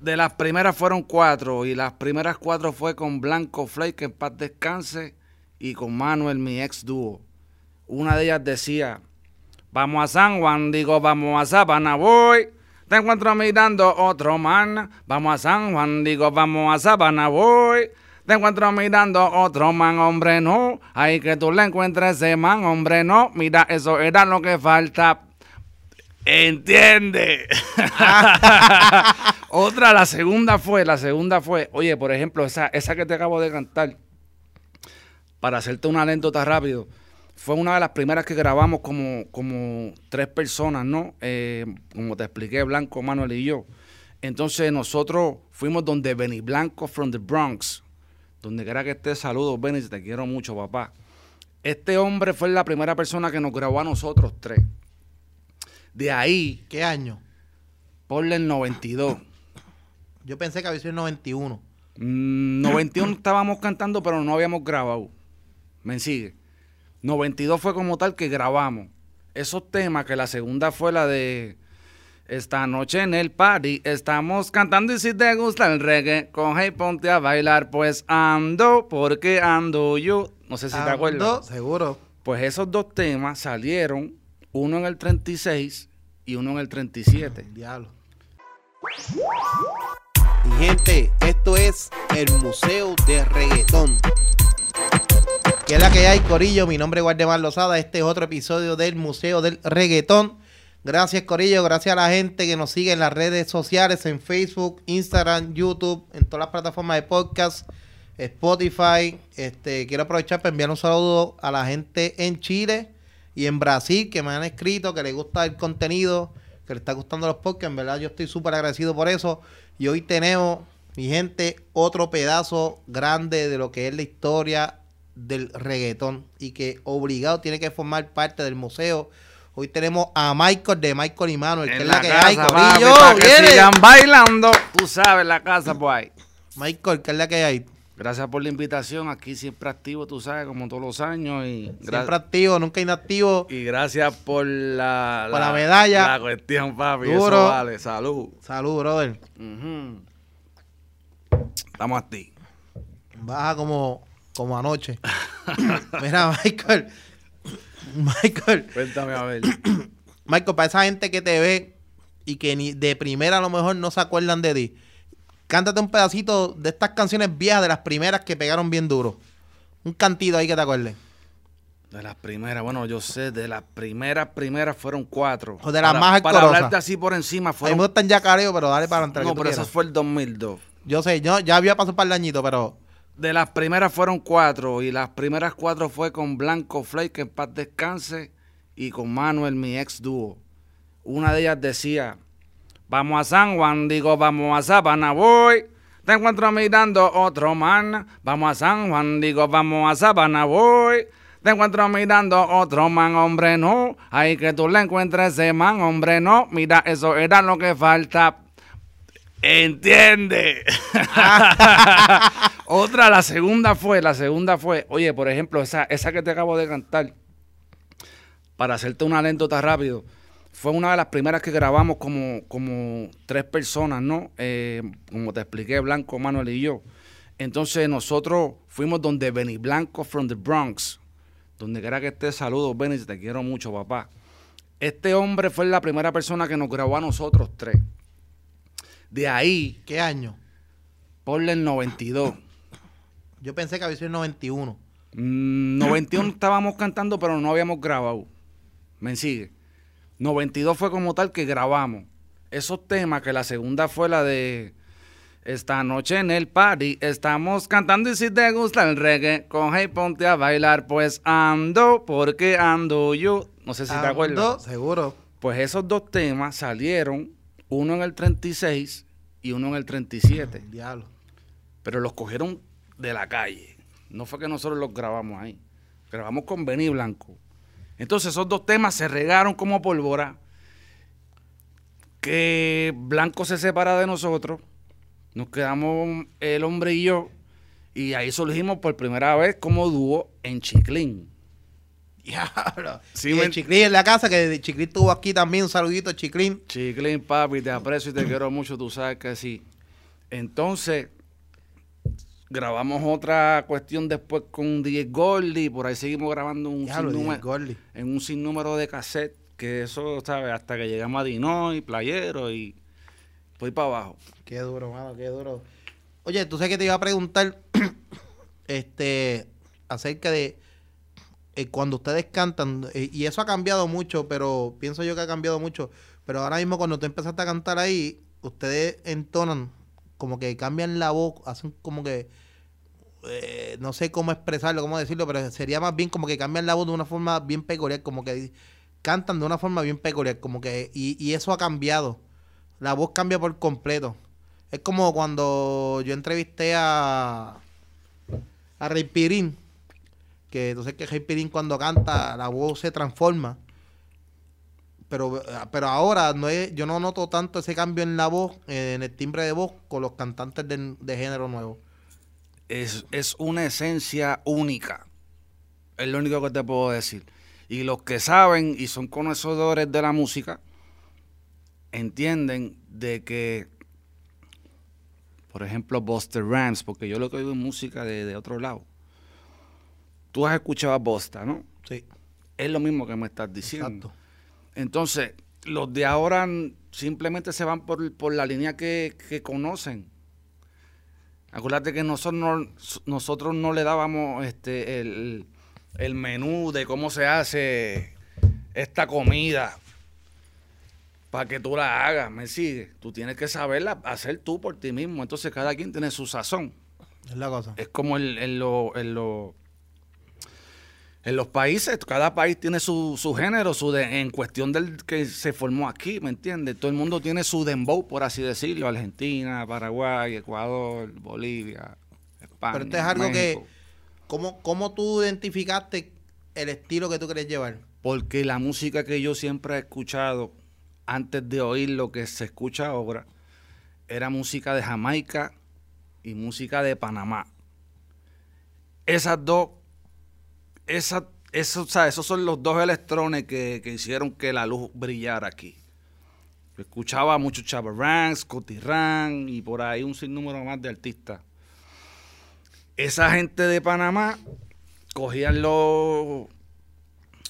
De las primeras fueron cuatro y las primeras cuatro fue con Blanco Flake, que en paz descanse, y con Manuel, mi ex dúo. Una de ellas decía, vamos a San Juan, digo, vamos a Sabana, voy. Te encuentro mirando otro man, vamos a San Juan, digo, vamos a Sabana, voy. Te encuentro mirando otro man, hombre, no. Ahí que tú le encuentres ese man, hombre, no. Mira, eso era lo que falta. Entiende. Otra, la segunda fue, la segunda fue, oye, por ejemplo, esa, esa que te acabo de cantar, para hacerte una anécdota rápido, fue una de las primeras que grabamos como, como tres personas, ¿no? Eh, como te expliqué, Blanco, Manuel y yo. Entonces nosotros fuimos donde Benny Blanco from the Bronx, donde quiera que esté, saludos Benny, te quiero mucho, papá. Este hombre fue la primera persona que nos grabó a nosotros tres. De ahí, ¿Qué año? ponle el 92. Yo pensé que había sido el 91. Mm, 91 estábamos cantando, pero no habíamos grabado. ¿Me sigue? 92 fue como tal que grabamos. Esos temas, que la segunda fue la de Esta noche en el party, estamos cantando y si te gusta el reggae, coge y ponte a bailar, pues ando, porque ando yo. No sé si te Ando, acuerdas. Seguro. Pues esos dos temas salieron, uno en el 36 y uno en el 37. Diablo. Y gente, esto es el Museo de Reggaetón. ¿Qué es la que hay, Corillo? Mi nombre es Guardemar Lozada. Este es otro episodio del Museo del Reggaetón. Gracias, Corillo. Gracias a la gente que nos sigue en las redes sociales, en Facebook, Instagram, YouTube, en todas las plataformas de podcast, Spotify. Este, quiero aprovechar para enviar un saludo a la gente en Chile y en Brasil que me han escrito que les gusta el contenido, que les está gustando los podcasts. En verdad, yo estoy súper agradecido por eso. Y hoy tenemos, mi gente, otro pedazo grande de lo que es la historia del reggaetón y que obligado tiene que formar parte del museo. Hoy tenemos a Michael de Michael y Manuel, que es la, que hay, papi, para que sigan bailando. Tú sabes, la casa, pues. Michael, que es la que hay. Gracias por la invitación. Aquí siempre activo, tú sabes, como todos los años. Y, Siempre activo, nunca inactivo. y gracias por la, Por la medalla. La cuestión, papi. Duro. Eso vale. Salud. Salud, brother. Ujú. Estamos a ti. Baja como, como anoche. Mira, Michael. Michael. Cuéntame a ver. Michael, para esa gente que te ve y que ni de primera a lo mejor no se acuerdan de ti, cántate un pedacito de estas canciones viejas, de las primeras que pegaron bien duro. Un cantito ahí que te acuerdes. De las primeras, bueno, yo sé, de las primeras, primeras fueron cuatro. O de las Para- más Para hablarte así por encima A mí fueron... me gustan ya careo, pero dale para entrar. No, pero eso fue el 2002. Yo sé, yo ya había pasado un par de añitos, pero De las primeras fueron cuatro y las primeras cuatro fue con Blanco Flake, que en paz descanse, y con Manuel, mi ex dúo. Una de ellas decía, vamos a San Juan, digo, vamos a Sabana, voy. Te encuentro mirando otro man, vamos a San Juan, digo, vamos a Sabana, voy. Te encuentro mirando otro man, hombre, no. Ahí que tú le encuentres ese man, hombre, no. Mira, eso era lo que falta. Entiende. Otra, la segunda fue, la segunda fue, oye, por ejemplo, esa, esa que te acabo de cantar, para hacerte una anécdota rápido, fue una de las primeras que grabamos como, como tres personas, ¿no? Eh, como te expliqué, Blanco, Manuel y yo. Entonces nosotros fuimos donde Benny Blanco from the Bronx, donde quiera que esté, saludos Benny, te quiero mucho, papá. Este hombre fue la primera persona que nos grabó a nosotros tres. De ahí, ¿qué año? ponle el 92. Yo pensé que había sido el 91. Mm, 91 estábamos cantando, pero no habíamos grabado. ¿Me sigue? 92 fue como tal que grabamos. Esos temas, que la segunda fue la de Esta noche en el party, estamos cantando y si te gusta el reggae, coge y ponte a bailar, pues ando, porque ando yo. No sé si te acuerdas. Seguro. Pues esos dos temas salieron, uno en el 36 y uno en el 37 Diablo. pero los cogieron de la calle. No fue que nosotros los grabamos ahí. Grabamos con Benny Blanco. Entonces esos dos temas se regaron como pólvora. Que Blanco se separa de nosotros. Nos quedamos el hombre y yo. Y ahí surgimos por primera vez como dúo en Chiclín. Diablo. Sí, y me- el Chiclín en la casa, que Chiclín estuvo aquí también. Un saludito, Chiclín. Chiclín, papi, te aprecio y te quiero mucho. Tú sabes que sí. Entonces, grabamos otra cuestión después con DJ Goldie, por ahí seguimos grabando un sinnúmero, en un sinnúmero de cassette, que eso, ¿sabes? Hasta que llegamos a Dinoy, Playero y voy para abajo. Qué duro, mano, qué duro. Oye, tú sabes que te iba a preguntar este acerca de eh, cuando ustedes cantan, eh, y eso ha cambiado mucho, pero pienso yo que ha cambiado mucho, pero ahora mismo cuando tú empezaste a cantar ahí, ustedes entonan, como que cambian la voz, hacen como que, eh, no sé cómo expresarlo, cómo decirlo, pero sería más bien como que cambian la voz de una forma bien peculiar, como que cantan de una forma bien peculiar, como que, y, y eso ha cambiado. La voz cambia por completo. Es como cuando yo entrevisté a, a Rey Pirín, que sabes que Rey Pirín cuando canta la voz se transforma. Pero, pero ahora no es, yo no noto tanto ese cambio en la voz, en el timbre de voz, con los cantantes de, de género nuevo. Es, es una esencia única. Es lo único que te puedo decir. Y los que saben y son conocedores de la música, entienden de que, por ejemplo, Buster Rams, porque yo lo que oigo es música de, de otro lado. Tú has escuchado a Busta, ¿no? Sí, Es lo mismo que me estás diciendo. exacto. Entonces, los de ahora simplemente se van por, por la línea que, que conocen. Acuérdate que nosotros no, nosotros no le dábamos este el, el menú de cómo se hace esta comida para que tú la hagas, ¿me sigues? Tú tienes que saberla hacer tú por ti mismo. Entonces, cada quien tiene su sazón. Es la cosa. Es como el- en, lo- en lo- en los países, cada país tiene su, su género, su de- en cuestión del que se formó aquí, ¿me entiendes? Todo el mundo tiene su dembow, por así decirlo, Argentina, Paraguay, Ecuador, Bolivia, España. Pero esto es algo México. que, ¿cómo, ¿cómo tú identificaste el estilo que tú querías llevar? Porque la música que yo siempre he escuchado, antes de oír lo que se escucha ahora, era música de Jamaica y música de Panamá. Esas dos, esas, esos, o sea, esos son los dos electrones que, que hicieron que la luz brillara aquí. Yo escuchaba mucho Chava Ranks, Scotty Ran y por ahí un sinnúmero más de artistas. Esa gente de Panamá cogían los,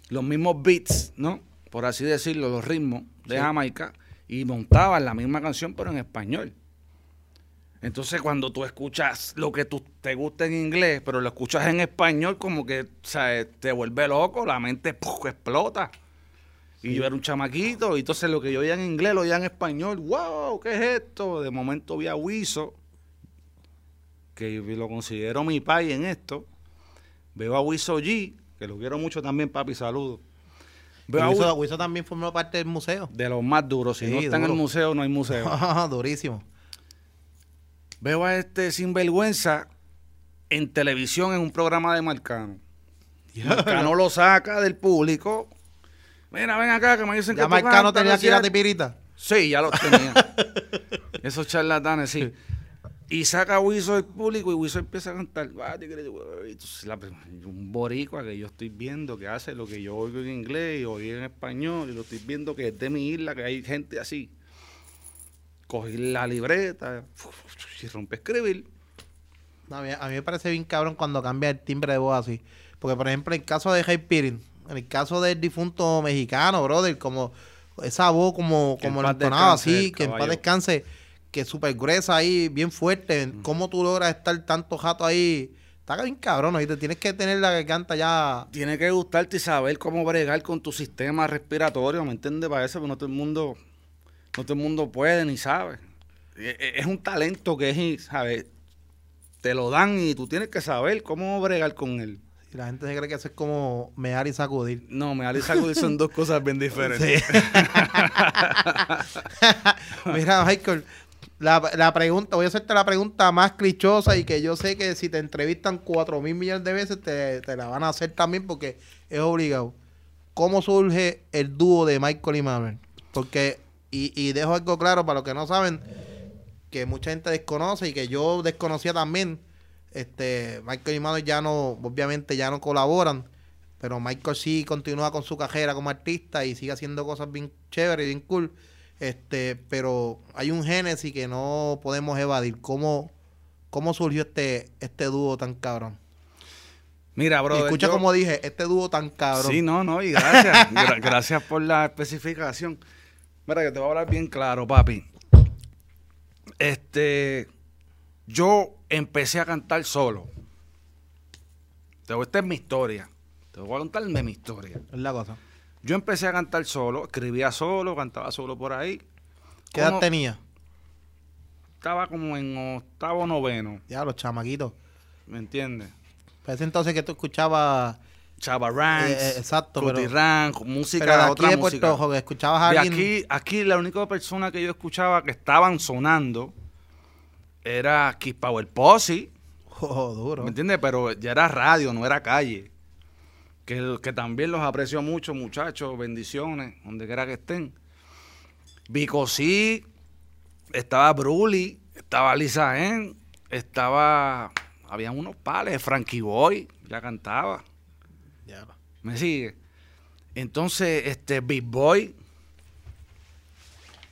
los mismos beats, ¿no? Por así decirlo, los ritmos de Sí. Jamaica y montaban la misma canción pero en español. Entonces cuando tú escuchas lo que tú, te gusta en inglés, pero lo escuchas en español, como que sea, te vuelve loco, la mente ¡puf! explota. Y yo era un chamaquito, y entonces lo que yo oía en inglés lo oía en español. ¡Wow! ¿Qué es esto? De momento vi a Wiso, que lo considero mi pai en esto. Veo a Wiso G, que lo quiero mucho también, papi, saludos. Wiso, también formó parte del museo. de los más duros. Si Sí, no está en el museo, no hay museo. Durísimo. Veo a este sinvergüenza en televisión en un programa de Marcano. Marcano lo saca del público. Mira, ven acá, que me dicen Ya que Marcano tenía ¿no aquí la tipirita. Sí, ya los tenía. Esos charlatanes, sí. Y saca a Wiso del público y Wiso empieza a cantar. La- un boricua que yo estoy viendo que hace lo que yo oigo en inglés y oigo en español y lo estoy viendo que es de mi isla, que hay gente así. Cogí la libreta y rompe a escribir. No, a, mí, a mí me parece bien cabrón cuando cambia el timbre de voz así. Porque, por ejemplo, en el caso de Jay Pirin, en el caso del difunto mexicano, brother, como esa voz como, Que como entonaba descanse así, el que en paz descanse, que es súper gruesa ahí, bien fuerte. ¿Cómo tú logras estar tanto jato ahí? Está bien cabrón, ¿oíste? Tienes que tener la garganta ya... Tiene que gustarte y saber cómo bregar con tu sistema respiratorio, ¿me entiendes? Para eso, porque no todo el mundo, no todo el mundo puede ni sabe. E- e- Es un talento que es, ¿sabes? Te lo dan y tú tienes que saber cómo bregar con él. Y la gente se cree que eso es como mear y sacudir. No, me da y sacudir son dos cosas bien diferentes. Mira, Michael, la, la pregunta, voy a hacerte la pregunta más clichosa y que yo sé que si te entrevistan cuatro mil millones de veces te, te la van a hacer también porque es obligado. ¿Cómo surge el dúo de Michael y Manuel? Porque, y, y dejo algo claro para los que no saben, que mucha gente desconoce y que yo desconocía también. Este, Michael y Manuel ya no, obviamente ya no colaboran, pero Michael sí continúa con su carrera como artista y sigue haciendo cosas bien chéveres y bien cool. Este, pero hay un génesis que no podemos evadir. ¿Cómo, cómo surgió este, este dúo tan cabrón? Mira, bro. Escucha como dije, este dúo tan cabrón. Sí, no, no, y gracias. gra- gracias por la especificación. Mira, que te voy a hablar bien claro, papi. Este, yo empecé a cantar solo. Te voy- Esta es mi historia. Te voy a contarme mi historia. Es la cosa. Yo empecé a cantar solo, escribía solo, cantaba solo por ahí. ¿Qué edad Como- tenía? Estaba como en octavo, noveno, Ya, los chamaquitos. ¿me entiendes? Para ese entonces que tú escuchabas. Chava Ranks, Eh, eh, exacto, pero- Rank, música, Pero de aquí otra de música. Puerto Rico, que escuchabas a De alguien. aquí, aquí la única persona que yo escuchaba que estaban sonando era Kiss Power Posse, Oh, duro. ¿me entiendes? Pero ya era radio, no era calle. Que, que también los aprecio mucho, muchachos. Bendiciones, donde quiera que estén. Vico sí, estaba Bruli, estaba Lisa Gen, estaba. Habían unos pales, Frankie Boy, ya cantaba. Ya. ¿Me sigue? Entonces, este Big Boy.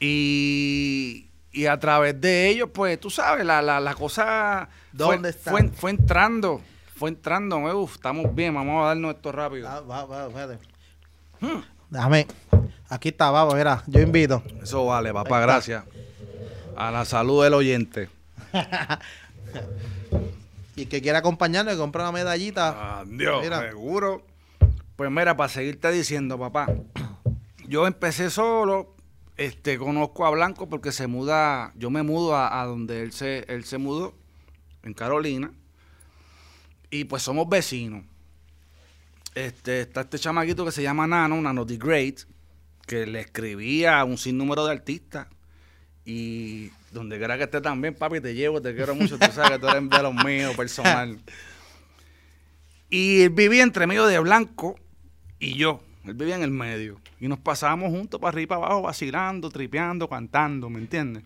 Y, y a través de ellos, pues, tú sabes, la, la, la cosa ¿Dónde fue, está? fue, fue entrando. Fue entrando. Uf, estamos bien, vamos a darnos esto rápido. Ah, va, va. Hmm. Déjame. Aquí está, vamos, mira. Yo invito. Eso vale, papá, gracias. A la salud del oyente. Y el que quiera acompañarnos, que compre una medallita. Adiós, Mira. seguro. Pues mira, para seguirte diciendo, papá, yo empecé solo, este, conozco a Blanco porque se muda, yo me mudo a, a donde él se, él se mudó, en Carolina, y pues somos vecinos. Este, está este chamaquito que se llama Nano, Nano the Great, que le escribía a un sinnúmero de artistas. Y donde quiera que esté también, papi, te llevo, te quiero mucho, tú sabes que tú eres de los míos, personal. Y él vivía entre medio de Blanco y yo. Él vivía en el medio. Y nos pasábamos juntos para arriba y para abajo, vacilando, tripeando, cantando, ¿me entiendes?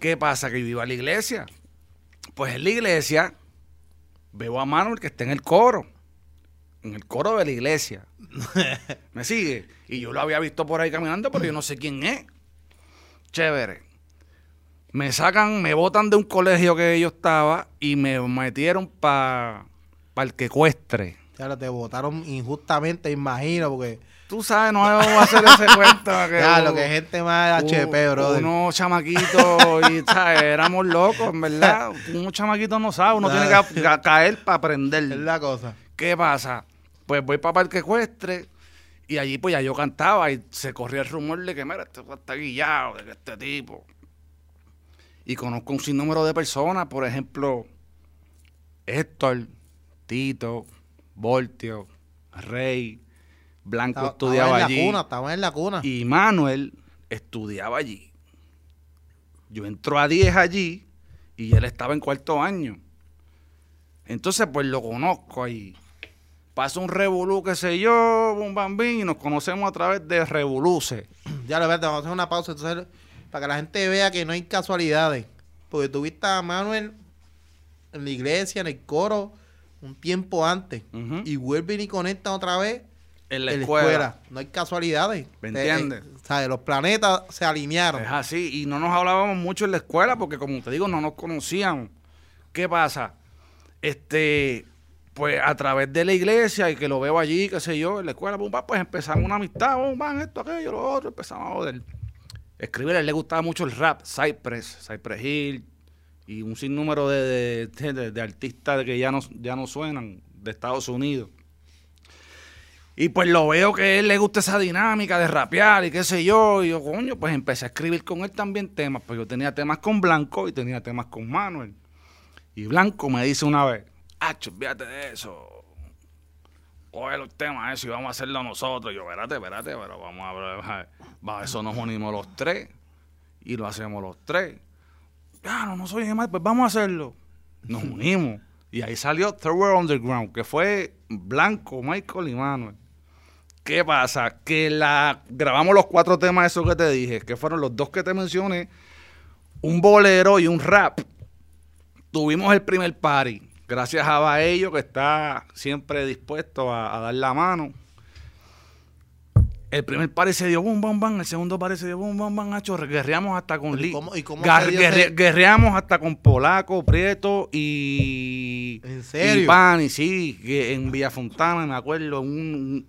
¿Qué pasa? Que yo iba a la iglesia. Pues en la iglesia veo a Manuel que está en el coro. En el coro de la iglesia. ¿Me sigue? Y yo lo había visto por ahí caminando, pero yo no sé quién es. Chévere. Me sacan, me botan de un colegio que yo estaba y me metieron para el que ecuestre. Ya lo te votaron injustamente, imagino, porque. Tú sabes, no vamos a hacer ese cuento. Que Ya, u- lo que gente más u- HP, brother. Unos chamaquitos y, ¿sabes? Éramos locos, en verdad. Unos chamaquitos no sabe, uno tiene que ca- caer para aprender. Es la cosa. ¿Qué pasa? Pues voy para Parque Ecuestre y allí pues ya yo cantaba y se corría el rumor de que, mira, este tipo está guillado, de que este tipo. Y conozco un sinnúmero de personas, por ejemplo, Héctor, Tito, Voltio, Rey, Blanco Estaba- estudiaba estaba en allí. la cuna, estaba en la cuna. Y Manuel estudiaba allí. Yo entro a 10 allí y él estaba en cuarto año. Entonces, pues lo conozco ahí. Pasa un revolú, qué sé yo, un bambín, y nos conocemos a través de revoluce. Ya lo ves, vamos a hacer una pausa entonces, para que la gente vea que no hay casualidades. Porque tuviste a Manuel en la iglesia, en el coro, un tiempo antes. Y vuelven y conectan otra vez En la en escuela. No hay casualidades. ¿Me Eh, entiendes? eh, ¿sabes? Los planetas se alinearon. Es así. Y no nos hablábamos mucho en la escuela porque, como te digo, no nos conocíamos. ¿Qué pasa? Este, pues a través de la iglesia y que lo veo allí, qué sé yo, en la escuela, pum, pues empezamos una amistad, pum, esto, aquello, lo otro, empezamos a joder. Escribir, a él le gustaba mucho el rap, Cypress, Cypress Hill y un sinnúmero de, de, de- de artistas que ya no, ya no suenan de Estados Unidos. Y pues lo veo que a él le gusta esa dinámica de rapear y qué sé yo. Y yo, coño, pues empecé a escribir con él también temas. Pues yo tenía temas con Blanco y tenía temas con Manuel. Y Blanco me dice una vez, Acho, fíjate de eso. Coge los temas eso y vamos a hacerlo nosotros. Y yo, espérate, espérate, pero vamos a ver. Va, eso nos unimos los tres. Y lo hacemos los tres. Claro, no soy mal, pues vamos a hacerlo. Nos unimos. Y ahí salió Third World Underground, que fue Blanco, Michael y Manuel. ¿Qué pasa? Que la grabamos los cuatro temas esos que te dije, que fueron los dos que te mencioné, un bolero y un rap. Tuvimos el primer party, gracias a Baello, que está siempre dispuesto a, a dar la mano. El primer pare se dio bum, bam, bam. El segundo pare se dio bum, bam, bam, hacho. Guerreamos hasta con ¿Y Lee. cómo- y cómo guerre- Guerreamos hasta con Polaco, Prieto y. ¿En serio? Y Pani, sí. en Villa Fontana, me acuerdo. Un, un-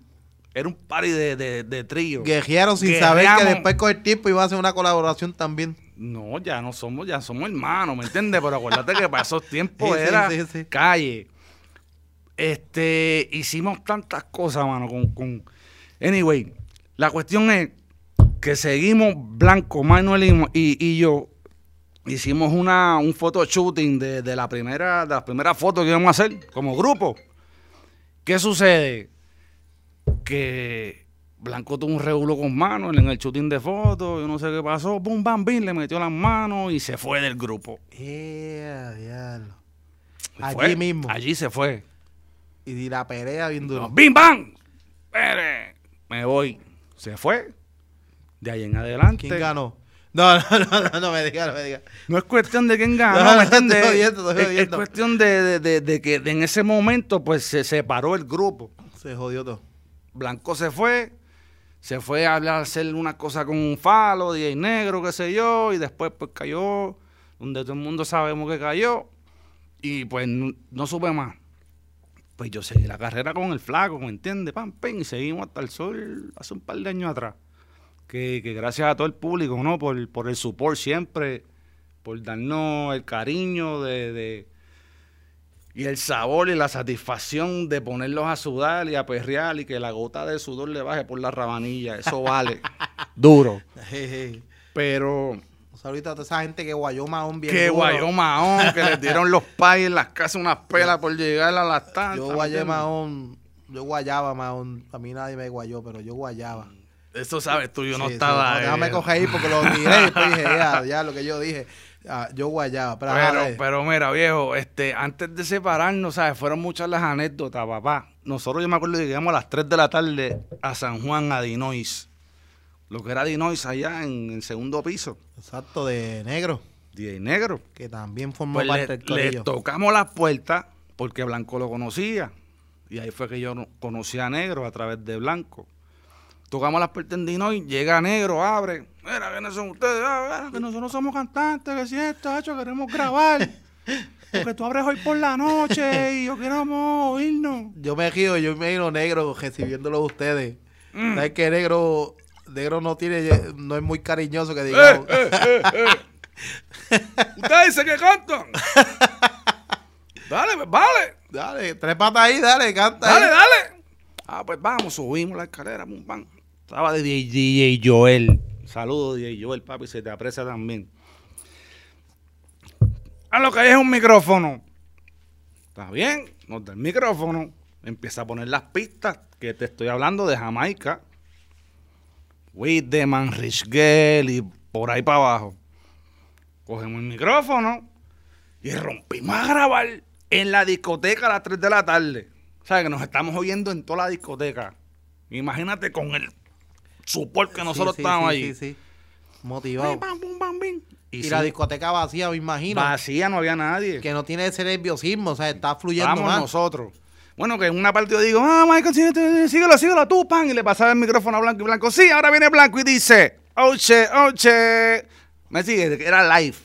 era un party de, de, de trío. Guerrearon sin saber que después con el tiempo iba a hacer una colaboración también. No, ya no somos, ya somos hermanos, ¿me entiendes? Pero acuérdate que para esos tiempos Sí, era sí, sí. calle. Este, hicimos tantas cosas, mano, con, con... Anyway, la cuestión es que seguimos Blanco, Manuel y, yo, hicimos una, un photo shooting de, de la primera, de las primeras fotos que íbamos a hacer como grupo. ¿Qué sucede? Que Blanco tuvo un regulo con Manuel en el shooting de fotos, yo no sé qué pasó, pum, bam, bim, le metió las manos y se fue del grupo. Eh, diablo. Allí fue, mismo. Allí se fue. Y di la pelea bien duro. ¡Bim, bam! Espere, Me voy. Se fue. De ahí en adelante. ¿Quién ganó? No, no, no, no, no me digas, no me digas. No es cuestión de quién ganó, No, no, ¿me estoy entiendes? jodiendo, estoy Es- es, cuestión de, de- de- de que en ese momento pues se separó el grupo. Se jodió todo. Blanco se fue, se fue a hablar, hacer una cosa con un falo, DJ negro, qué sé yo, y después pues cayó donde todo el mundo sabemos que cayó, y pues no, supe más. Pues yo seguí la carrera con el flaco, ¿me entiendes? Pam, pam, y seguimos hasta el sol hace un par de años atrás. Que, que gracias a todo el público, ¿no? Por, por el support siempre, por darnos el cariño de, de- y el sabor y la satisfacción de ponerlos a sudar y a perrear y que la gota de sudor le baje por la rabanilla. Eso vale. Duro. Pero O sea, ahorita toda esa gente que guayó mahón bien que duro. guayó mahón, que les dieron los pais en las casas unas pelas por llegar a las tantas. Yo ¿me guayé mahón. Yo guayaba mahón. A mí nadie me guayó, pero yo guayaba. Eso sabes tú, yo no Sí, sí, estaba. no, déjame eh, coger ahí porque lo tiré y después dije, ya, ya, lo que yo dije. Ah, yo guayaba. Pero, ajá, Pero, mira, viejo, este, antes de separarnos, ¿sabes? Fueron muchas las anécdotas, papá. Nosotros, yo me acuerdo que llegamos a las 3 de la tarde a San Juan, a Dinois. Lo que era Dinois allá en el segundo piso. Exacto, de negro. DJ Negro. Que también formó Pues parte le, del le corillo. tocamos las puertas porque Blanco lo conocía. Y ahí fue que yo no- conocí a Negro a través de Blanco. Tocamos las puertas en llega Negro, abre. Mira, ¿quiénes son ustedes? Ah, mira, que nosotros somos cantantes, que si esto, hacho, queremos grabar. Porque tú abres hoy por la noche y yo queremos oírnos. Yo me río, yo me imagino negro recibiéndolo de ustedes. Mm. ¿Sabes que negro, negro no tiene, no es muy cariñoso que ¡Eh, digamos? eh, eh, eh! Ustedes que cantan. Dale, pues, vale. Dale, tres patas ahí, dale, canta. Dale, ahí. dale. Ah, pues vamos, subimos la escalera, pum, pam. Estaba de DJ, Joel. Saludos, DJ Joel, papi, se te aprecia también. A lo que hay es un micrófono. Está bien, nos da el micrófono. Empieza a poner las pistas que te estoy hablando de Jamaica. Whitman, Rich Girl y por ahí para abajo. Cogemos el micrófono y rompimos a grabar en la discoteca a las 3 de la tarde. O sea, que nos estamos oyendo en toda la discoteca. Imagínate con el support que nosotros Sí, estábamos sí, allí. Sí, sí. Motivado. Y, la discoteca vacía, me imagino. vacía, no había nadie. Que no tiene ese nerviosismo, o sea, está fluyendo Vamos más. nosotros. Bueno, que en una parte yo digo, ah, Michael, síguete, síguelo, síguelo tú, pan. Y le pasaba el micrófono a Blanco y Blanco. Sí, ahora viene Blanco y dice, oche, oche. Me sigue, era live.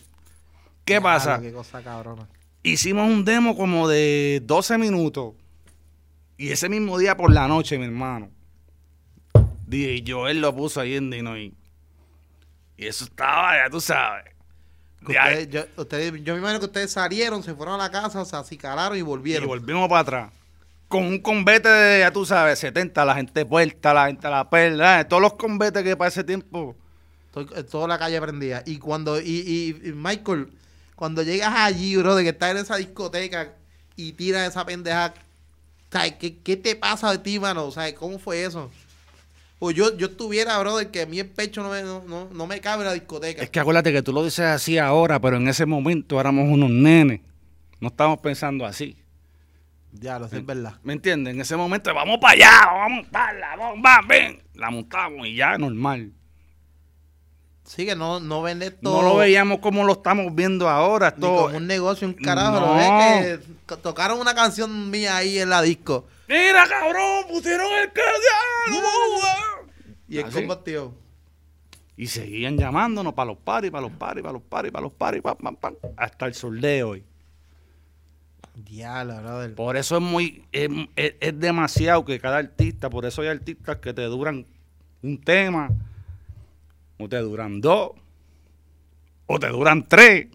¿Qué pasa? Qué cosa cabrona. Hicimos un demo como de 12 minutos. Y ese mismo día por la noche, mi hermano. DJ Joel lo puso ahí en Dinoy. Y eso estaba, ya tú sabes. Ustedes- yo, ustedes- yo me imagino que ustedes salieron, se fueron a la casa, se acicalaron y y volvieron. volvimos para atrás. Con un convete de, ya tú sabes, 70, la gente puerta, la gente a la perla, eh, todos los convetes que para ese tiempo. Estoy- eh, toda la calle prendía. Y cuando, y, y- y Michael, cuando llegas allí, bro, de que estás en esa discoteca y tiras esa pendeja, ¿sabes? ¿Qué, ¿Qué te pasa de ti, mano? ¿Sabes? ¿Cómo fue eso? Pues yo, yo estuviera, bro, de que a mí el pecho no me, no, no- no me cabe en la discoteca. Es que acuérdate que tú lo dices así ahora, pero en ese momento éramos unos nenes. No estábamos pensando así. Ya, lo sé, es verdad. ¿Me entiendes? En ese momento, vamos para allá, vamos a montarla, vamos, va, ven. La montamos y ya, normal. Sí, que no, no vende todo. No lo veíamos como lo estamos viendo ahora. Ni Todo. como un negocio, un carajo. No. Lo ves que to- tocaron una canción mía ahí en la disco. Mira, cabrón, pusieron el cañón. Y el Así. combo activo. Y seguían llamándonos para los paris, para los paris, para los paris, para los paris, pam, pam, pam, hasta el sol de hoy. Diablo, brother. Por eso es muy, es, es- es demasiado que cada artista, por eso hay artistas que te duran un tema, o te duran dos, o te duran tres.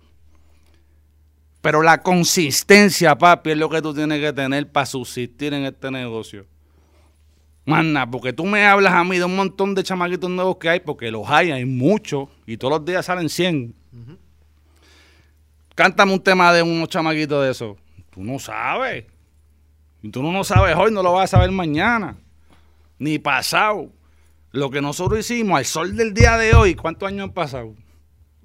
Pero la consistencia, papi, es lo que tú tienes que tener para subsistir en este negocio. Mana, porque tú me hablas a mí de un montón de chamaquitos nuevos que hay, porque los hay, hay muchos, y todos los días salen 100. Cántame un tema de unos chamaquitos de esos. Tú no sabes. Y tú no lo sabes hoy, no lo vas a saber mañana. Ni pasado. Lo que nosotros hicimos al sol del día de hoy, ¿cuántos años han pasado?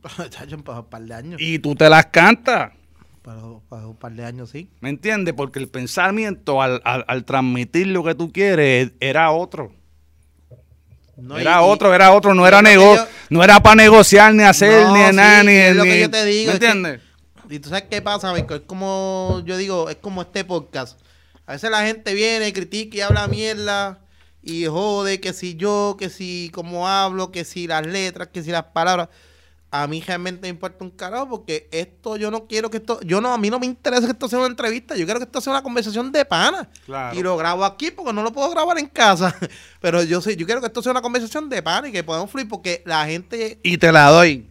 Chacho, para un par de años. Y tú te las cantas. Para, para un par de años, sí. ¿Me entiendes? Porque el pensamiento al, al- al transmitir lo que tú quieres era otro. No, era y- otro, era otro, no era lo que nego yo- no era para negociar, ni hacer, No, ni sí, nada, ni, es lo que ni- yo te digo, ¿Me que- entiendes? Y tú sabes qué pasa, Michael. Es como, yo digo, es como este podcast. A veces la gente viene, critica y habla mierda y jode que si yo, que si cómo hablo, que si las letras, que si las palabras. A mí realmente me importa un carajo porque esto yo no quiero que esto, yo no, a mí no me interesa que esto sea una entrevista, yo quiero que esto sea una conversación de pana. Claro. Y lo grabo aquí porque no lo puedo grabar en casa. Pero yo sí, yo quiero que esto sea una conversación de pana y que podamos fluir porque la gente Y te la doy.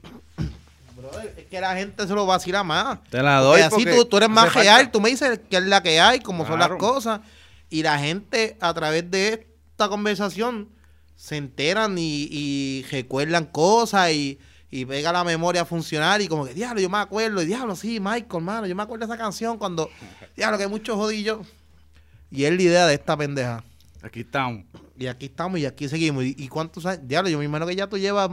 Brother, es que la gente se lo vacila más. Te la Porque doy. así porque tú, tú eres más real, falta. tú me dices que es la que hay, como son las cosas. Y la gente a través de esta conversación se enteran y, y recuerdan cosas y, y pega la memoria a funcionar y como que, diablo, yo me acuerdo, y diablo, sí, Michael, mano, yo me acuerdo de esa canción cuando, diablo, que hay muchos jodillos. Y es la idea de esta pendeja. Aquí estamos. Y aquí estamos y aquí seguimos. ¿Y, y cuántos años? Diablo, yo me imagino que ya tú llevas...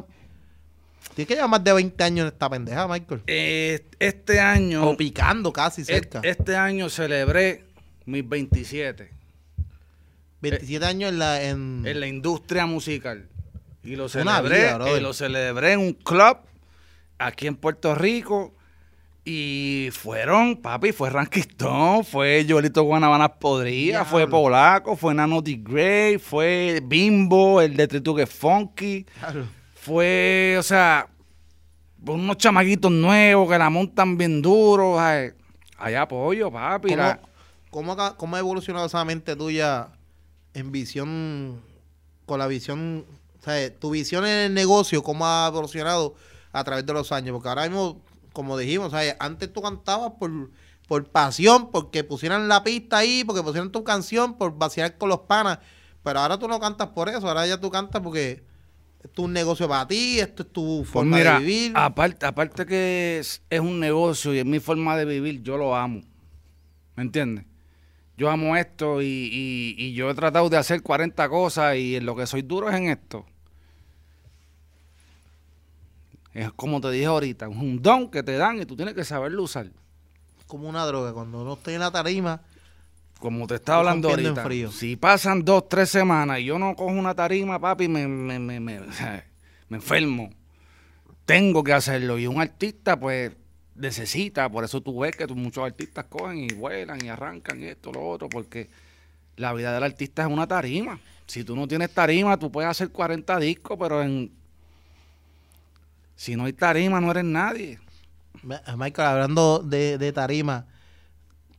Tienes que llevar más de 20 años en esta pendeja, Michael. Eh, este año. O picando casi cerca. Este, este año celebré mis 27 27 años en la. En, en la industria musical. Y lo celebré, vida, y lo celebré en un club aquí en Puerto Rico. Y fueron, papi, fue Ranquistón, fue Yolito Guanabanas Podría, fue. Polaco, fue Nano D. Gray, fue Bimbo, el de Trituque Funky. Fue, o sea, unos chamaquitos nuevos que la montan bien duro. ay. Hay apoyo, papi. ¿Cómo, la- cómo, ha- cómo ha evolucionado esa mente tuya en visión, con la visión, sea, tu visión en el negocio, cómo ha evolucionado a través de los años? Porque ahora mismo, como dijimos, antes tú cantabas por, por pasión, porque pusieran la pista ahí, porque pusieran tu canción, por vaciar con los panas, pero ahora tú no cantas por eso, ahora ya tú cantas porque es un negocio para ti, esto es tu Pues forma mira, de vivir. aparte, aparte que es, es un negocio y es mi forma de vivir, yo lo amo. ¿Me entiendes? Yo amo esto y, y- y yo he tratado de hacer 40 cosas y en lo que soy duro es en esto. Es como te dije ahorita, es un don que te dan y tú tienes que saberlo usar. como una droga, cuando no estoy en la tarima, Como te estaba hablando ahorita, frío. si pasan dos, tres semanas y yo no cojo una tarima, papi, me, me, me, me, me enfermo. Tengo que hacerlo. Y un artista, pues, necesita. Por eso tú ves que muchos artistas cogen y vuelan y arrancan y esto, lo otro, porque la vida del artista es una tarima. Si tú no tienes tarima, tú puedes hacer 40 discos, pero en... Si no hay tarima, no eres nadie. Ma- Michael, hablando de, de tarima,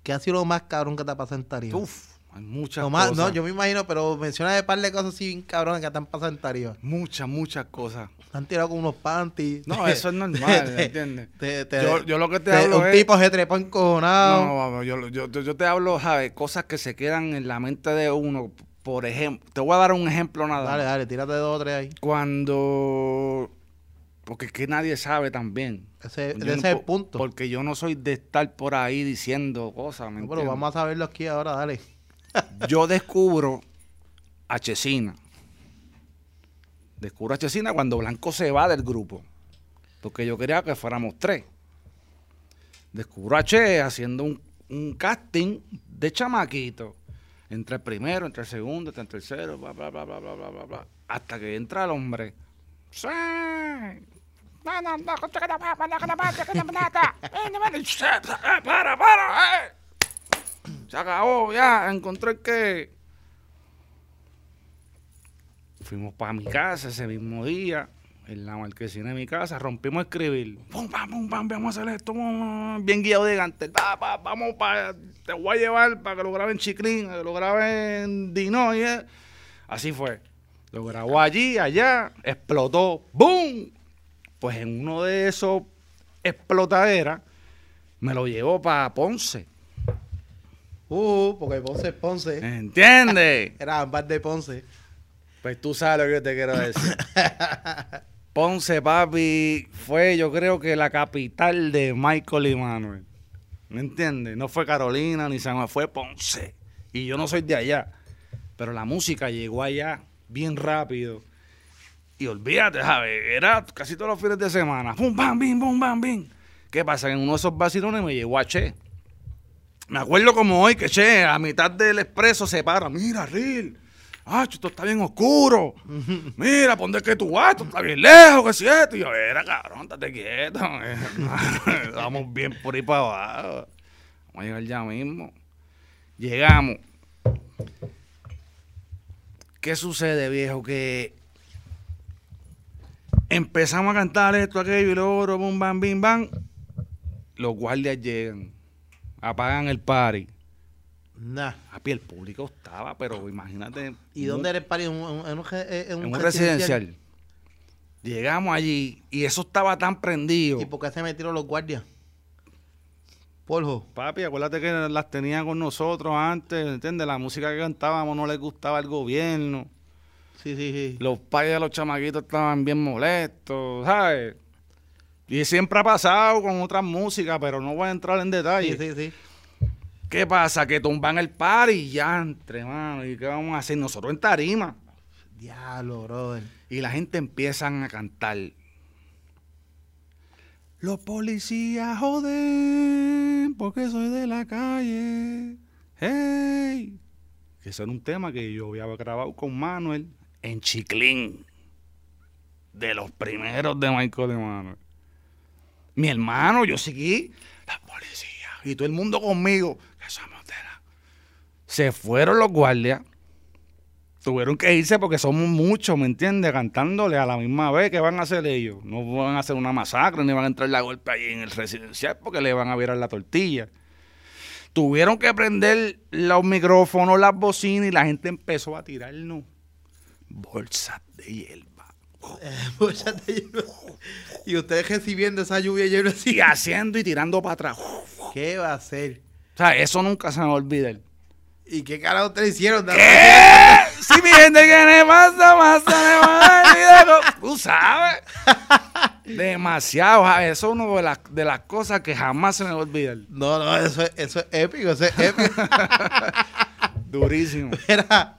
¿qué ha sido lo más cabrón que te ha pasado en tarima? Uf, hay muchas más- cosas. no, yo me imagino, pero menciona de par de cosas así bien cabrones que te han pasado en tarima. Muchas, muchas cosas. Te han tirado con unos panties. No, eso es normal, ¿entiendes? Te- te- Yo- yo lo que te hablo Un es- tipo se trepó encojonado. No, vamos, yo, yo, yo, te hablo, ¿sabes? Cosas que se quedan en la mente de uno. Por ejemplo, te voy a dar un ejemplo nada. Dale, dale, tírate dos o tres ahí. Cuando. Porque es que nadie sabe también. Ese, es el punto. Porque yo no soy de estar por ahí diciendo cosas. ¿me vamos a saberlo aquí ahora, dale. yo descubro a Chesina. Descubro a Chesina cuando Blanco se va del grupo. Porque yo quería que fuéramos tres. Descubro a Che haciendo un, casting de chamaquito. Entre el primero, entre el segundo, entre el tercero, bla, bla, bla, bla, bla, bla, bla. Hasta que entra el hombre. ¡Sí! No, no, para, para, eh. Se acabó, ya, encontré que fuimos para mi casa ese mismo día, en la marquesina de mi casa, rompimos a escribir. Pum, pam, pum, pam, vamos a hacer esto, bien guiado de gante. Vamos para, te voy a llevar para que lo graben en Chiclín, que lo graben en Dino. Así fue. Lo grabó allí, allá, explotó, ¡boom! Pues en uno de esos explotaderas me lo llevó para Ponce. Uh, porque Ponce es Ponce. ¿Entiendes? Era ambas de Ponce. Pues tú sabes lo que yo te quiero decir. Ponce, papi, fue yo creo que la capital de Michael y Manuel. ¿Me entiendes? No fue Carolina ni San Juan, fue Ponce. Y yo no soy de allá. Pero la música llegó allá bien rápido. Y olvídate, ¿sabes? Era casi todos los fines de semana. Pum, bam, bim, pum, bam, bim. ¿Qué pasa? En uno de esos vacilones me llegó a Che. Me acuerdo como hoy que Che, a mitad del expreso se para. Mira, Ril. Ah, esto está bien oscuro. Mira, ¿por es que tú vas? Esto está bien lejos, que si esto. Y yo, era cabrón, estate quieto. Vamos bien por ahí para abajo. Vamos a llegar ya mismo. Llegamos. ¿Qué sucede, viejo? Que empezamos a cantar esto, aquello y lo otro, bum, bam, bim, bam. Los guardias llegan, apagan el party. Nah. Papi, el público estaba, pero imagínate. ¿Y dónde era el party? ¿En un, en un, re- en un En un residencial. Llegamos allí y eso estaba tan prendido. ¿Y por qué se metieron los guardias? Polvo. Papi, acuérdate que las tenían con nosotros antes, ¿entiendes? La música que cantábamos no les gustaba al gobierno. Sí, sí, sí. Los padres de los chamaquitos estaban bien molestos, ¿sabes? Y siempre ha pasado con otras músicas, pero no voy a entrar en Sí, detalle. sí, sí. ¿Qué pasa? Que tumban el party y ya entre, mano. ¿Y qué vamos a hacer? Nosotros en tarima. Diablo, brother. Y la gente empiezan a cantar. Los policías joden porque soy de la calle. ¡Hey! Que ese era un tema que yo había grabado con Manuel en Chiclín. De los primeros de Michael Manuel. Mi hermano, yo seguí. La policía. Y todo el mundo conmigo. Que somos de la... Se fueron los guardias tuvieron que irse porque somos muchos, ¿me entiendes? Cantándole a la misma vez que van a hacer ellos. No van a hacer una masacre ni van a entrar la golpe allí en el residencial porque le van a virar la tortilla. Tuvieron que prender los micrófonos, las bocinas y la gente empezó a tirarnos bolsas de hierba. Muchachos, y ustedes recibiendo esa lluvia llena así. Y haciendo y tirando para atrás. O ¿Qué va a hacer? sea, eso nunca se me va a olvidar. ¿Y qué carajo ustedes hicieron? ¿Qué? Si mi gente que me pasa, pasa, me va a olvidar. Tú sabes. Demasiado. ja, Eso es una de las, de las cosas que jamás se me va a olvidar. No, no, eso es, eso es épico, eso es épico. Durísimo. Era-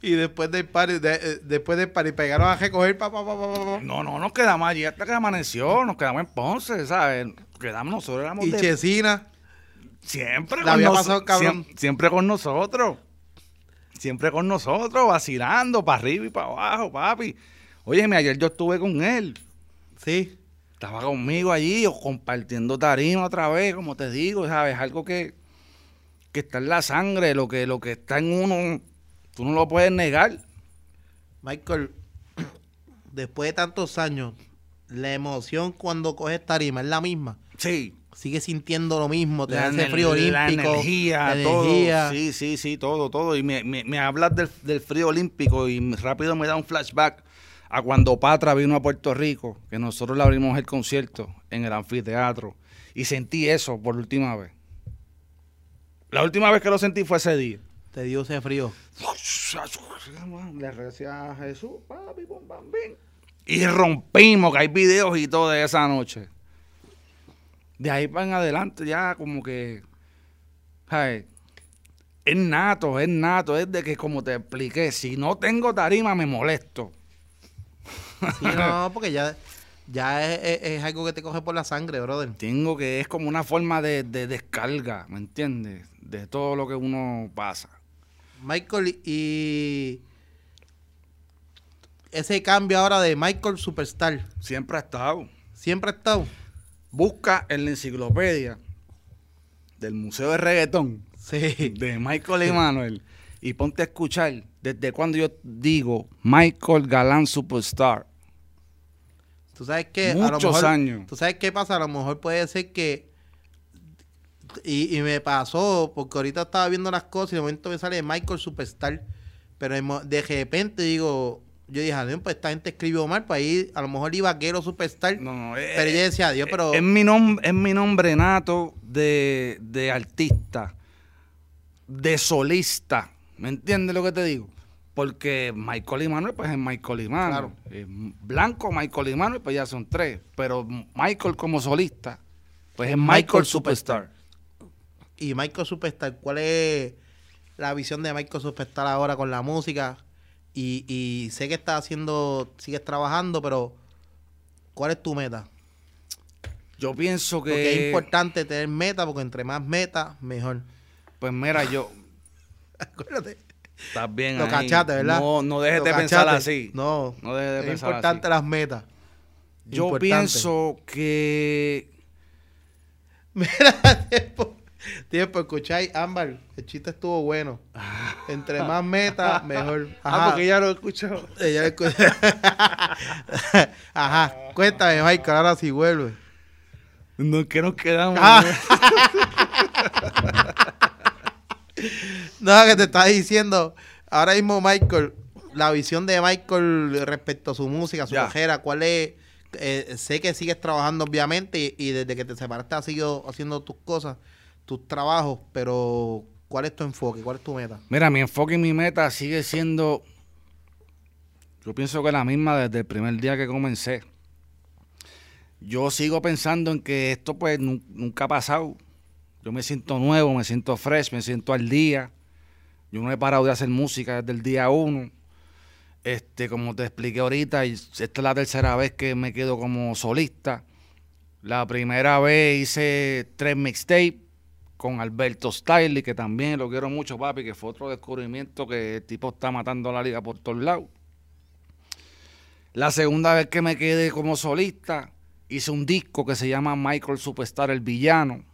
y después del party, de- eh, después del party, pegaron a recoger pa, pa, pa, pa, pa, pa. No, no, nos quedamos allí hasta que amaneció. Nos quedamos en Ponce, ¿sabes? Quedamos nosotros, éramos Y de- Chesina. siempre La con había noso- pasado, cabrón. siem- siempre con nosotros. Siempre con nosotros, vacilando para arriba y para abajo, papi. Óyeme, ayer yo estuve con él. Sí. Estaba conmigo allí, o compartiendo tarima otra vez, como te digo, ¿sabes? Algo que, que está en la sangre, lo que, lo que está en uno, tú no lo puedes negar. Michael, después de tantos años, la emoción cuando coges tarima es la misma. Sí. Sigue sintiendo lo mismo, te La ener- frío La olímpico. energía, la todo. energía. Sí, sí, sí, todo, todo. Y me, me, me hablas del, del frío olímpico y rápido me da un flashback a cuando Patra vino a Puerto Rico, que nosotros le abrimos el concierto en el anfiteatro. Y sentí eso por última vez. La última vez que lo sentí fue ese día. Te dio ese frío. Le recé a Jesús, papi, bim. Y rompimos, que hay videos y todo de esa noche. De ahí para en adelante ya como que... ay, es nato, es nato, es de que como te expliqué, si no tengo tarima me molesto. Sí, no, porque ya, ya es, es- es algo que te coge por la sangre, brother. Tengo que, es como una forma de, de descarga, ¿me entiendes? De todo lo que uno pasa. Michael, y ese cambio ahora de Michael Superstar, Siempre ha estado. siempre ha estado. Busca en la enciclopedia del Museo de Reggaetón Sí. de Michael Emanuel y ponte a escuchar desde cuando yo digo Michael Galán Superstar. Tú sabes que a lo Muchos mejor, años. Tú sabes qué pasa, a lo mejor puede ser que y, y me pasó porque ahorita estaba viendo las cosas y de momento me sale Michael Superstar, pero de repente digo, yo dije, "Adiós, pues esta gente escribió mal, pues ahí a lo mejor iba Vaquero Superstar, No, no, eh, pero yo decía, Dios, pero Es mi, nom- es mi nombre nato de, de artista, de solista. ¿Me entiendes lo que te digo? Porque Michael y Manuel, pues es Michael y Manuel. Claro. Eh, Blanco, Michael y Manuel, pues ya son tres. Pero Michael como solista, pues es Michael, Michael Superstar. Y Michael Superstar, ¿cuál es la visión de Michael Superstar ahora con la música? Y, y sé que estás haciendo, sigues trabajando, pero ¿cuál es tu meta? Yo pienso que... Porque es importante tener meta, porque entre más meta, mejor. Pues mira, yo... Acuérdate. Estás bien Lo ahí. cachaste, ¿verdad? No, no dejes Lo de pensar así. No, No dejes de es pensar importante así. las metas. Yo Importante. pienso que... Mira, tiempo, tiempo, escucháis, Ámbar, el chiste estuvo bueno. Entre más meta, mejor. Ah, porque ya lo escuchó. Ella le escu- Ajá, cuéntame, Michael, ahora sí vuelve. No, que nos quedamos. Ah. No, que te estaba diciendo, ahora mismo Michael, la visión de Michael respecto a su música, su carrera, ¿cuál es? Eh, sé que sigues trabajando obviamente y, y desde que te separaste has seguido haciendo tus cosas, tus trabajos, pero ¿cuál es tu enfoque? ¿Cuál es tu meta? Mira, mi enfoque y mi meta sigue siendo, yo pienso que la misma desde el primer día que comencé. Yo sigo pensando en que esto pues nu- nunca ha pasado. Yo me siento nuevo, me siento fresh, me siento al día. Yo no he parado de hacer música desde el día uno. Este, como te expliqué ahorita, esta es la tercera vez que me quedo como solista. La primera vez hice tres mixtapes con Alberto Stiley, que también lo quiero mucho, papi, que fue otro descubrimiento que el tipo está matando a la liga por todos lados. La segunda vez que me quedé como solista, hice un disco que se llama Michael Superstar El Villano,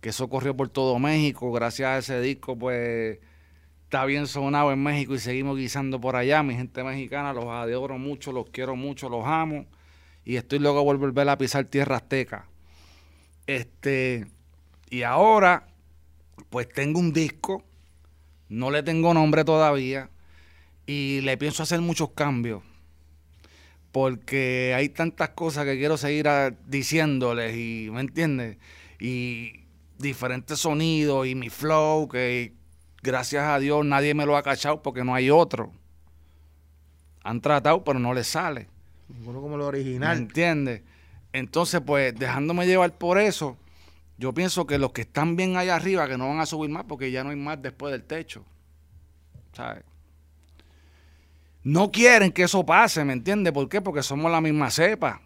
que eso corrió por todo México. Gracias a ese disco, pues está bien sonado en México y seguimos guisando por allá. Mi gente mexicana, los adoro mucho, los quiero mucho, los amo. Y estoy loco por volver a pisar tierra azteca. Este, y ahora, pues tengo un disco, no le tengo nombre todavía, y le pienso hacer muchos cambios. Porque hay tantas cosas que quiero seguir diciéndoles, y ¿me entiendes? Y diferentes sonidos y mi flow, que gracias a Dios nadie me lo ha cachado porque no hay otro. Han tratado, pero no les sale. Ninguno como lo ¿Me original. entiendes? Entonces, pues, dejándome llevar por eso, yo pienso que los que están bien allá arriba, que no van a subir más porque ya no hay más después del techo. ¿Sabes? No quieren que eso pase, ¿me entiendes? ¿Por qué? Porque somos la misma cepa.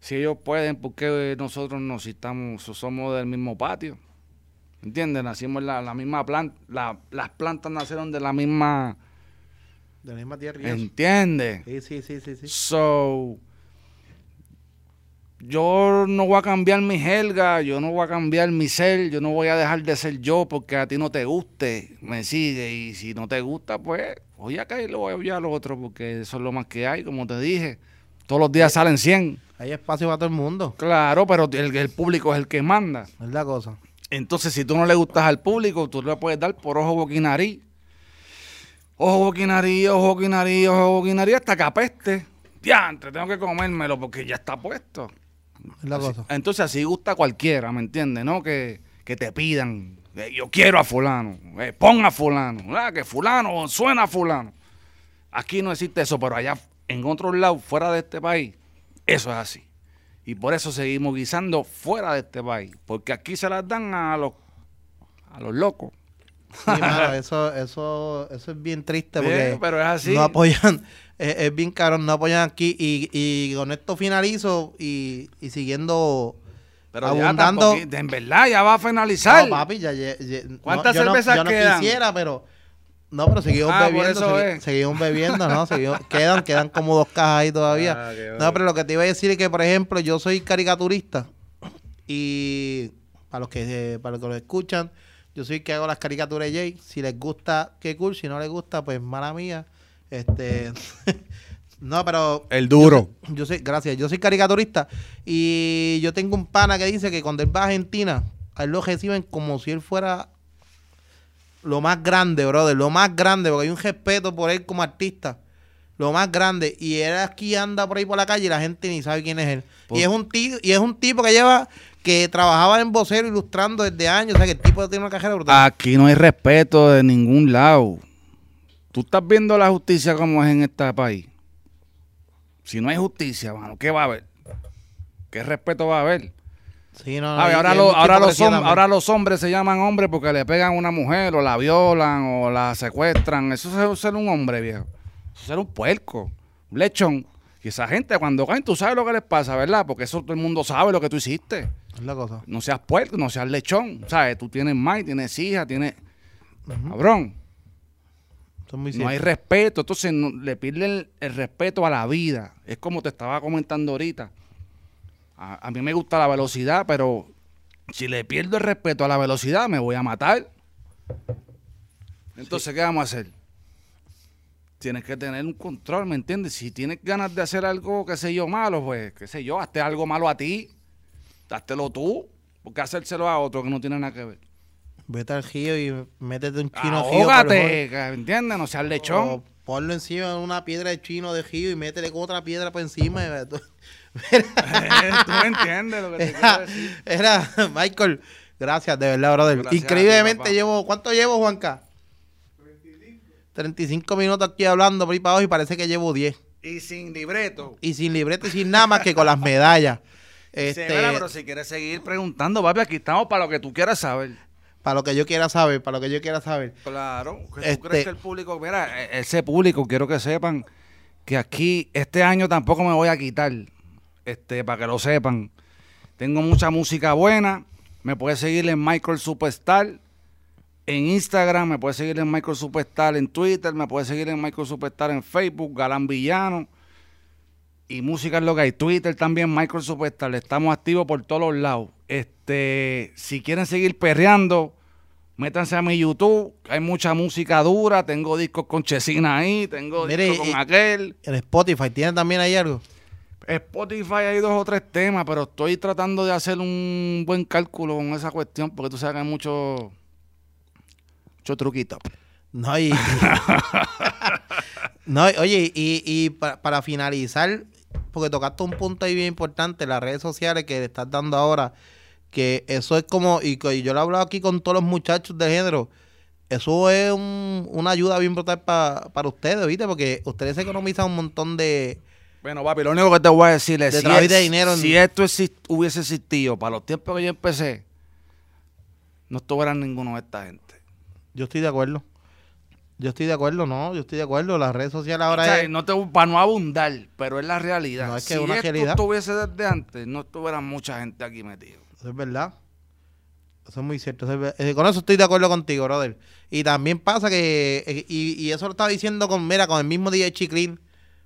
Si ellos pueden, ¿por qué nosotros no? Si estamos, somos del mismo patio. ¿Me entiendes? Nacimos la, la misma planta. las plantas nacieron de la misma. De la misma tierra. ¿Entiendes? Sí, sí, sí, sí, sí. So, yo no voy a cambiar mi jerga, yo no voy a cambiar mi ser, yo no voy a dejar de ser yo porque a ti no te guste, me sigue. Y si no te gusta, pues voy a caer, lo voy a a lo otro porque eso es lo más que hay, como te dije. Todos los días salen 100. Hay espacio para todo el mundo. Claro, pero el, el público es el que manda. Es la cosa. Entonces, si tú no le gustas al público, tú le puedes dar por ojo, boca y nariz. Ojo, boca y nariz, ojo, boca y nariz, ojo, boca y nariz, hasta que apeste. Diantre, tengo que comérmelo porque ya está puesto. Es la Así- cosa. entonces así gusta cualquiera, ¿me entiendes? ¿No? Que, que te pidan, eh, yo quiero a fulano, eh, pon a fulano, ah, que fulano suena a fulano. Aquí no existe eso, pero allá en otros lados, fuera de este país, eso es así. Y por eso seguimos guisando fuera de este país, porque aquí se las dan a los, a los locos. Sí, mano, eso, eso, eso es bien triste porque pero es así. no apoyan, es, es bien caro, no apoyan aquí y, y con esto finalizo y, y siguiendo Pero ya abundando. tampoco- en verdad ya va a finalizar. No, papi, ya, ya- ya- no, ¿Cuántas yo no- cervezas yo no, quisiera, pero no, pero seguimos Ah, bebiendo, segui- seguimos bebiendo, ¿no? Seguimos- quedan, quedan como dos cajas ahí todavía. Ah, no, pero lo que te iba a decir es que, por ejemplo, yo soy caricaturista y para los que eh, para los que lo escuchan, Yo soy el que hago las caricaturas de Jay. Si les gusta, qué cool. Si no les gusta, pues mala mía. Este. no, pero. El duro. Yo, yo soy, gracias. Yo soy caricaturista. Y yo tengo un pana que dice que cuando él va a Argentina, a él lo reciben como si él fuera lo más grande, brother. Lo más grande, porque hay un respeto por él como artista. Lo más grande. Y él aquí anda por ahí por la calle y la gente ni sabe quién es él. Por- Y es un tío, y es un tipo que lleva, que trabajaba en vocero ilustrando desde años. O sea que el tipo tiene una cajera brutal. Aquí no hay respeto de ningún lado. Tú estás viendo la justicia como es en este país. Si no hay justicia, mano, ¿qué va a haber? ¿Qué respeto va a haber? Sí, no, no, A ver, y- ahora, lo- los hipocresía hom- también. ahora los hombres se llaman hombres porque le pegan a una mujer o la violan o la secuestran. Eso es ser un hombre, viejo. Eso es ser un puerco, un lechón. Y esa gente cuando caen, tú sabes lo que les pasa, ¿verdad? Porque eso todo el mundo sabe lo que tú hiciste. Es la cosa. No seas puerco, no seas lechón. ¿Sabes? Tú tienes más, tienes hija, tienes... Cabrón, muy no hay respeto. Entonces no- le pierden el, el respeto a la vida. Es como te estaba comentando ahorita. A, a mí me gusta la velocidad, pero si le pierdo el respeto a la velocidad, me voy a matar. Entonces, ¿qué vamos a hacer? Tienes que tener un control, ¿me entiendes? Si tienes ganas de hacer algo, qué sé yo, malo, pues, qué sé yo, hazte algo malo a ti. Háztelo tú. ¿Por qué hacérselo a otro que no tiene nada que ver? Vete al río y métete un chino Ahógate, ¿entiendes? No seas lechón. O ponlo encima de una piedra de chino de río y métele con otra piedra por encima. y- Tú me entiendes lo que te quiero Era, decir. era, Michael, gracias, de verdad, brother. Gracias ti, Increíblemente llevo, ¿cuánto llevo, Juanca? 35 minutos aquí hablando por ahí para abajo y parece que llevo 10. Y sin libreto. Y sin libreto y sin nada más que con las medallas. Este, Este, pero si quieres seguir preguntando, papi, aquí estamos para lo que tú quieras saber. Para lo que yo quiera saber, para lo que yo quiera saber. Claro. que ¿Tú Este- crees que el público, mira, e- ese público, quiero que sepan que aquí, este año tampoco me voy a quitar, este, para que lo sepan. Tengo mucha música buena. Me puedes seguir en Michael Superstar. En Instagram, me puedes seguir en Michael Superstar en Twitter, me puedes seguir en Michael Superstar en Facebook, Galán Villano. Y música es lo que hay. Twitter también, Michael Superstar. Estamos activos por todos los lados. Este, si quieren seguir perreando, métanse a mi YouTube. Hay mucha música dura. Tengo discos con Chesina ahí. Tengo Mire, discos con y- aquel. En Spotify, ¿tiene también ahí algo? Spotify hay dos o tres temas, pero estoy tratando de hacer un buen cálculo con esa cuestión porque tú sabes que hay mucho, mucho truquito. No, y. no, y- oye, y, y pa- para finalizar, porque tocaste un punto ahí bien importante, las redes sociales que le estás dando ahora, que eso es como, y, que yo lo he hablado aquí con todos los muchachos del género, eso es un- una ayuda bien brutal pa- para ustedes, ¿viste? Porque ustedes economizan un montón de. Bueno, papi, lo único que te voy a decir es De si, trabajo y es- de dinero en- si esto exist- hubiese existido para los tiempos que yo empecé, no estuvieran ninguno de esta gente. Yo estoy de acuerdo. Yo estoy de acuerdo, no, yo estoy de acuerdo. Las redes sociales ahora O sea, es. no te, para no abundar, pero es la realidad. No, es que si es una esto realidad. estuviese desde antes, no estuviera mucha gente aquí metida. Eso es verdad. Eso es muy cierto. eso es eh, con eso estoy de acuerdo contigo, brother. Y también pasa que, eh, y, y eso lo estaba diciendo con, mira, con el mismo DJ Chiclin,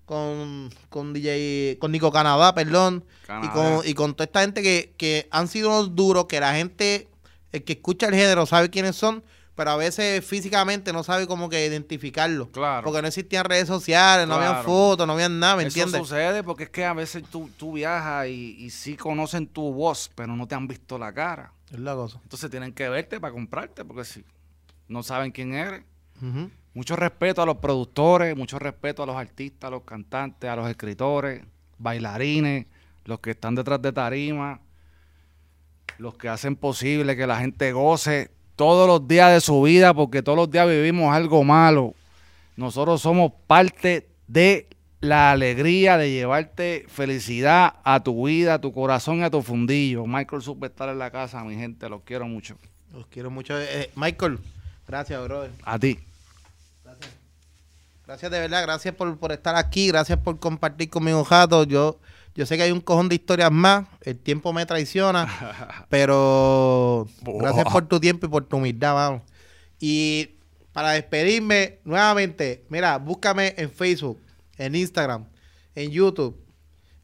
con, con DJ, con Nico Canadá, perdón, y con, y con toda esta gente que, que han sido unos duros, que la gente, el que escucha el género sabe quiénes son, pero a veces físicamente no sabe cómo que identificarlo. Claro. Porque no existían redes sociales, no habían fotos, no habían nada, ¿me Eso entiendes? sucede porque es que a veces tú, tú viajas y, y sí conocen tu voz, pero no te han visto la cara. Es la cosa. Entonces tienen que verte para comprarte, porque si no saben quién eres. Mucho respeto a los productores, mucho respeto a los artistas, a los cantantes, a los escritores, bailarines, los que están detrás de tarima, los que hacen posible que la gente goce todos los días de su vida, porque todos los días vivimos algo malo. Nosotros somos parte de la alegría de llevarte felicidad a tu vida, a tu corazón y a tu fundillo. Michael Superstar en la casa, mi gente, los quiero mucho. Los quiero mucho. Eh, Michael, gracias, brother. A ti. Gracias de verdad, gracias por, por estar aquí, gracias por compartir conmigo, Jato. Yo, yo sé que hay un cojón de historias más, el tiempo me traiciona, pero gracias por tu tiempo y por tu humildad, vamos. Y para despedirme, nuevamente, mira, búscame en Facebook, en Instagram, en YouTube,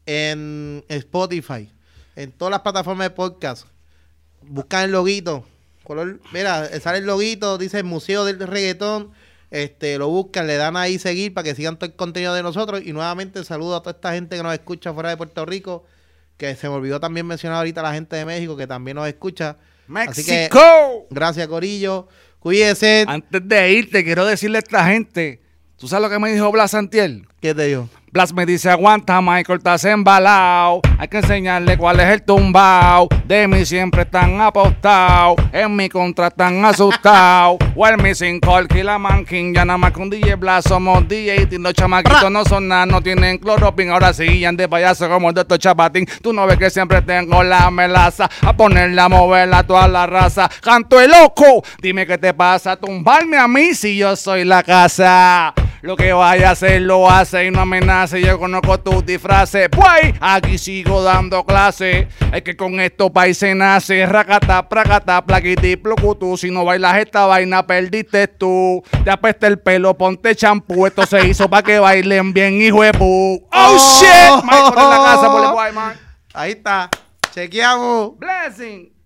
en Spotify, en todas las plataformas de podcast. Busca el loguito, color, mira, sale el loguito, dice Museo del Reggaetón. Este, lo buscan, le dan ahí seguir para que sigan todo el contenido de nosotros. Y nuevamente saludo a toda esta gente que nos escucha fuera de Puerto Rico. Que se me olvidó también mencionar ahorita a la gente de México que también nos escucha. Así que, ¡México! gracias, Corillo. Cuídense. Antes de irte, quiero decirle a esta gente. ¿Tú sabes lo que me dijo Blas Santiel? ¿Qué te digo? Blas me dice, aguanta, Michael, estás embalado. Hay que enseñarle cuál es el tumbao. De mí siempre están apostados. En mi contra están asustados. Well, me sin Colky, la manking. Ya nada más con DJ Blas somos DJ. Y los chamaquitos no son nada, no tienen cloropin. Ahora sí, de payaso como el de estos chapatín. Tú no ves que siempre tengo la melaza. A ponerla a moverla a toda la raza. Canto el loco. Dime qué te pasa. Tumbarme a mí si yo soy la casa. Lo que vaya a hacer lo hace y no amenace. Yo conozco tus disfraces. Pues aquí sigo dando clase. Es que con esto país se nace. Racata, pracata, plaquiti, plucutu. Si no bailas esta vaina, perdiste tú. Te apesta el pelo, ponte champú. Esto se hizo para que bailen bien, hijo de pu. ¡Oh, shit! Michael en la casa, por el man. Ahí está. Chequeamos. Blessing.